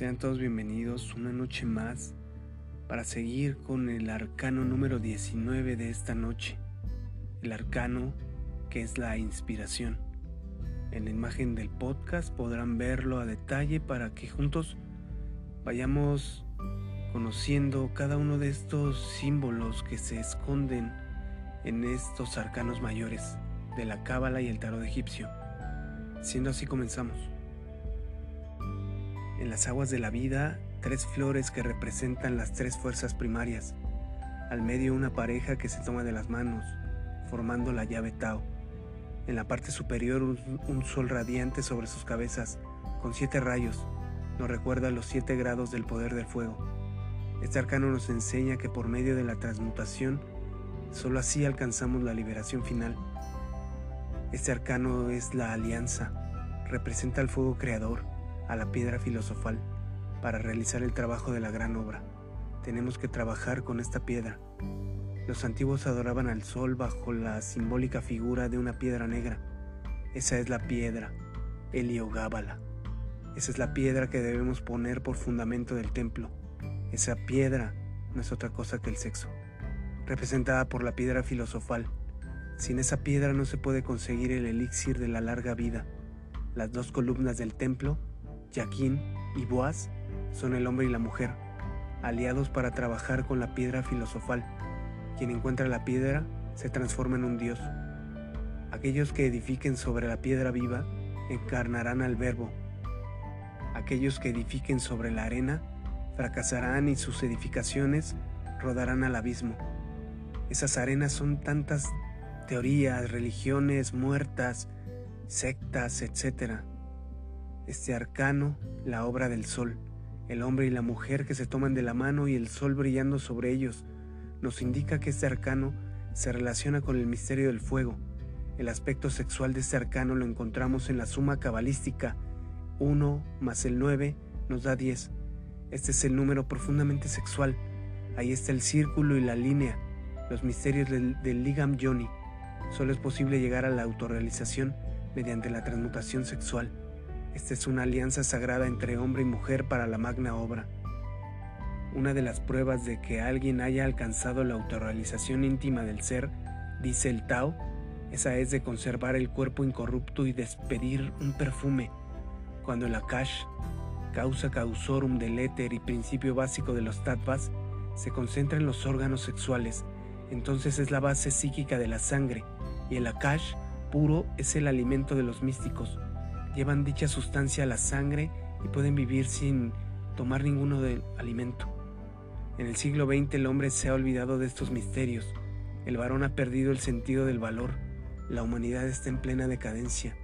Sean todos bienvenidos una noche más para seguir con el arcano número 19 de esta noche, el arcano que es la inspiración. En la imagen del podcast podrán verlo a detalle para que juntos vayamos conociendo cada uno de estos símbolos que se esconden en estos arcanos mayores de la cábala y el tarot egipcio. Siendo así comenzamos. En las aguas de la vida, tres flores que representan las tres fuerzas primarias. Al medio una pareja que se toma de las manos, formando la llave Tao. En la parte superior un, sol radiante sobre sus cabezas, con siete rayos. Nos recuerda los siete grados del poder del fuego. Este arcano nos enseña que por medio de la transmutación, solo así alcanzamos la liberación final. Este arcano es la alianza, representa el fuego creador, a la piedra filosofal para realizar el trabajo de la gran obra. Tenemos que trabajar con esta piedra. Los antiguos adoraban al sol bajo la simbólica figura de una piedra negra. Esa es la piedra, Heliogábala. Esa es la piedra que debemos poner por fundamento del templo. Esa piedra no es otra cosa que el sexo, representada por la piedra filosofal. Sin esa piedra no se puede conseguir el elixir de la larga vida. Las dos columnas del templo Jaquín y Boaz son el hombre y la mujer, aliados para trabajar con la piedra filosofal. Quien encuentra la piedra se transforma en un dios. Aquellos que edifiquen sobre la piedra viva encarnarán al verbo. Aquellos que edifiquen sobre la arena fracasarán y sus edificaciones rodarán al abismo. Esas arenas son tantas teorías, religiones muertas, sectas, etc este arcano, la obra del sol, el hombre y la mujer que se toman de la mano y el sol brillando sobre ellos, nos indica que este arcano se relaciona con el misterio del fuego. El aspecto sexual de este arcano lo encontramos en la suma cabalística 1 más el 9 nos da 10. Este es el número profundamente sexual. Ahí está el círculo y la línea, los misterios del, ligam yoni. Solo es posible llegar a la autorrealización mediante la transmutación sexual. Esta es una alianza sagrada entre hombre y mujer para la magna obra. Una de las pruebas de que alguien haya alcanzado la autorrealización íntima del ser, dice el Tao, esa es de conservar el cuerpo incorrupto y despedir un perfume. Cuando el Akash, causa causorum del éter y principio básico de los tattvas, se concentra en los órganos sexuales, entonces es la base psíquica de la sangre, y el Akash puro es el alimento de los místicos. Llevan dicha sustancia a la sangre y pueden vivir sin tomar ninguno del alimento. En el siglo XX el hombre se ha olvidado de estos misterios, el varón ha perdido el sentido del valor, la humanidad está en plena decadencia,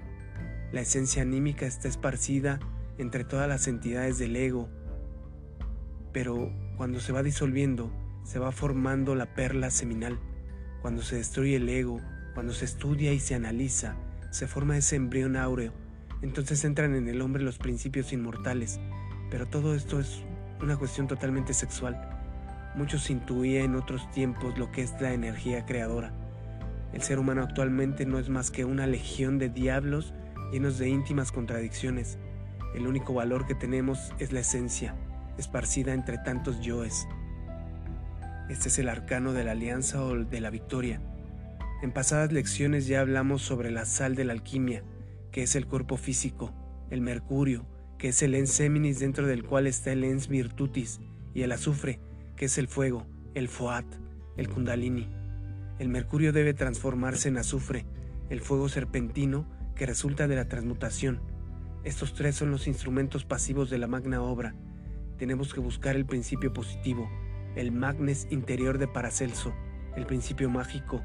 la esencia anímica está esparcida entre todas las entidades del ego, pero cuando se va disolviendo, se va formando la perla seminal, cuando se destruye el ego, cuando se estudia y se analiza, se forma ese embrión áureo entonces entran en el hombre los principios inmortales. Pero todo esto es una cuestión totalmente sexual. Muchos intuía en otros tiempos lo que es la energía creadora. El ser humano actualmente no es más que una legión de diablos llenos de íntimas contradicciones. El único valor que tenemos es la esencia, esparcida entre tantos yoes. Este es el arcano de la alianza o de la victoria. En pasadas lecciones ya hablamos sobre la sal de la alquimia, que es el cuerpo físico, el mercurio, que es el ens seminis dentro del cual está el ens virtutis, y el azufre, que es el fuego, el foat, el kundalini. El mercurio debe transformarse en azufre, el fuego serpentino que resulta de la transmutación. Estos tres son los instrumentos pasivos de la magna obra. Tenemos que buscar el principio positivo, el magnes interior de Paracelso, el principio mágico,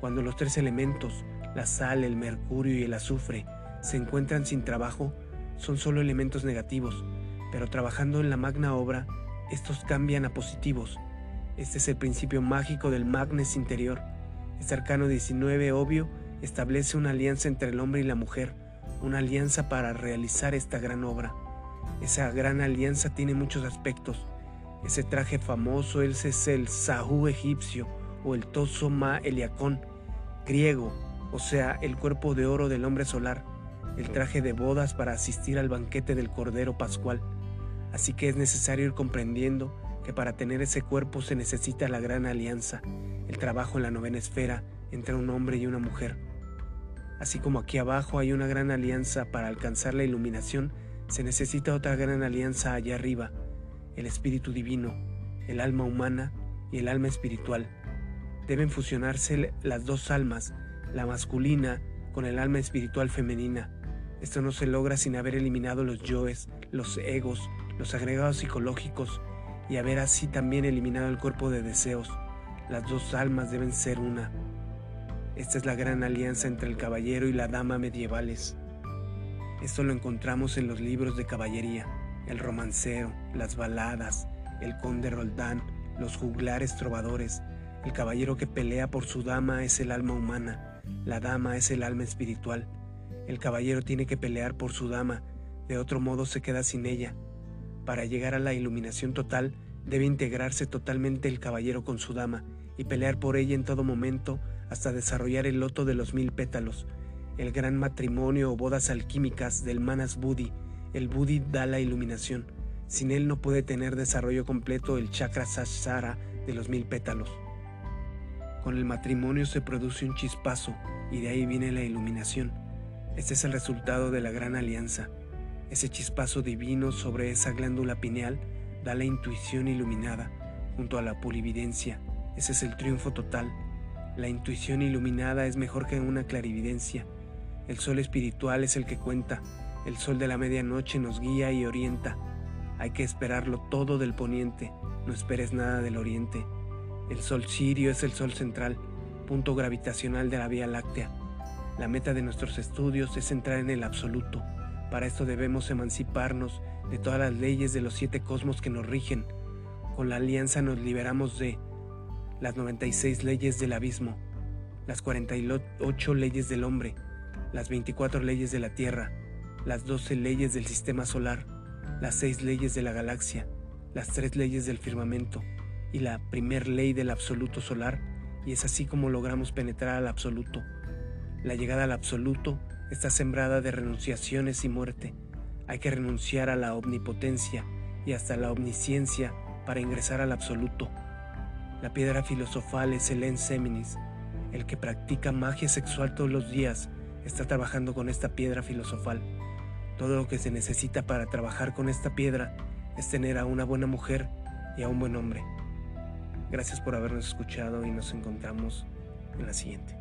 cuando los tres elementos, la sal, el mercurio y el azufre, se encuentran sin trabajo son solo elementos negativos, pero trabajando en la magna obra, estos cambian a positivos. Este es el principio mágico del magnes interior. Este arcano 19 obvio establece una alianza entre el hombre y la mujer, una alianza para realizar esta gran obra. Esa gran alianza tiene muchos aspectos. Ese traje famoso, ese es el Sahú egipcio o el Toso Ma Eliacón griego o sea, el cuerpo de oro del hombre solar, el traje de bodas para asistir al banquete del Cordero Pascual. Así que es necesario ir comprendiendo que para tener ese cuerpo se necesita la gran alianza, el trabajo en la novena esfera entre un hombre y una mujer. Así como aquí abajo hay una gran alianza para alcanzar la iluminación, se necesita otra gran alianza allá arriba, el espíritu divino, el alma humana y el alma espiritual. Deben fusionarse las dos almas, la masculina con el alma espiritual femenina. Esto no se logra sin haber eliminado los yoes, los egos, los agregados psicológicos y haber así también eliminado el cuerpo de deseos. Las dos almas deben ser una. Esta es la gran alianza entre el caballero y la dama medievales. Esto lo encontramos en los libros de caballería, el romancero, las baladas, el conde Roldán, los juglares trovadores. El caballero que pelea por su dama es el alma humana, la dama es el alma espiritual. El caballero tiene que pelear por su dama, de otro modo se queda sin ella. Para llegar a la iluminación total, debe integrarse totalmente el caballero con su dama y pelear por ella en todo momento hasta desarrollar el loto de los mil pétalos, el gran matrimonio o bodas alquímicas del Manas Buddhi. El Buddhi da la iluminación. Sin él no puede tener desarrollo completo el chakra sahasrara de los mil pétalos. Con el matrimonio se produce un chispazo y de ahí viene la iluminación. Este es el resultado de la gran alianza. Ese chispazo divino sobre esa glándula pineal da la intuición iluminada junto a la purividencia. Ese es el triunfo total. La intuición iluminada es mejor que una clarividencia. El sol espiritual es el que cuenta. El sol de la medianoche nos guía y orienta. Hay que esperarlo todo del poniente, no esperes nada del oriente. El sol sirio es el sol central, punto gravitacional de la Vía Láctea. La meta de nuestros estudios es entrar en el absoluto. Para esto debemos emanciparnos de todas las leyes de los siete cosmos que nos rigen. Con la alianza nos liberamos de las 96 leyes del abismo, las 48 leyes del hombre, las 24 leyes de la Tierra, las 12 leyes del sistema solar, las seis leyes de la galaxia, las tres leyes del firmamento y la primer ley del absoluto solar, y es así como logramos penetrar al absoluto. La llegada al absoluto está sembrada de renunciaciones y muerte. Hay que renunciar a la omnipotencia y hasta la omnisciencia para ingresar al absoluto. La piedra filosofal es el enseminis. El que practica magia sexual todos los días está trabajando con esta piedra filosofal. Todo lo que se necesita para trabajar con esta piedra es tener a una buena mujer y a un buen hombre. Gracias por habernos escuchado y nos encontramos en la siguiente.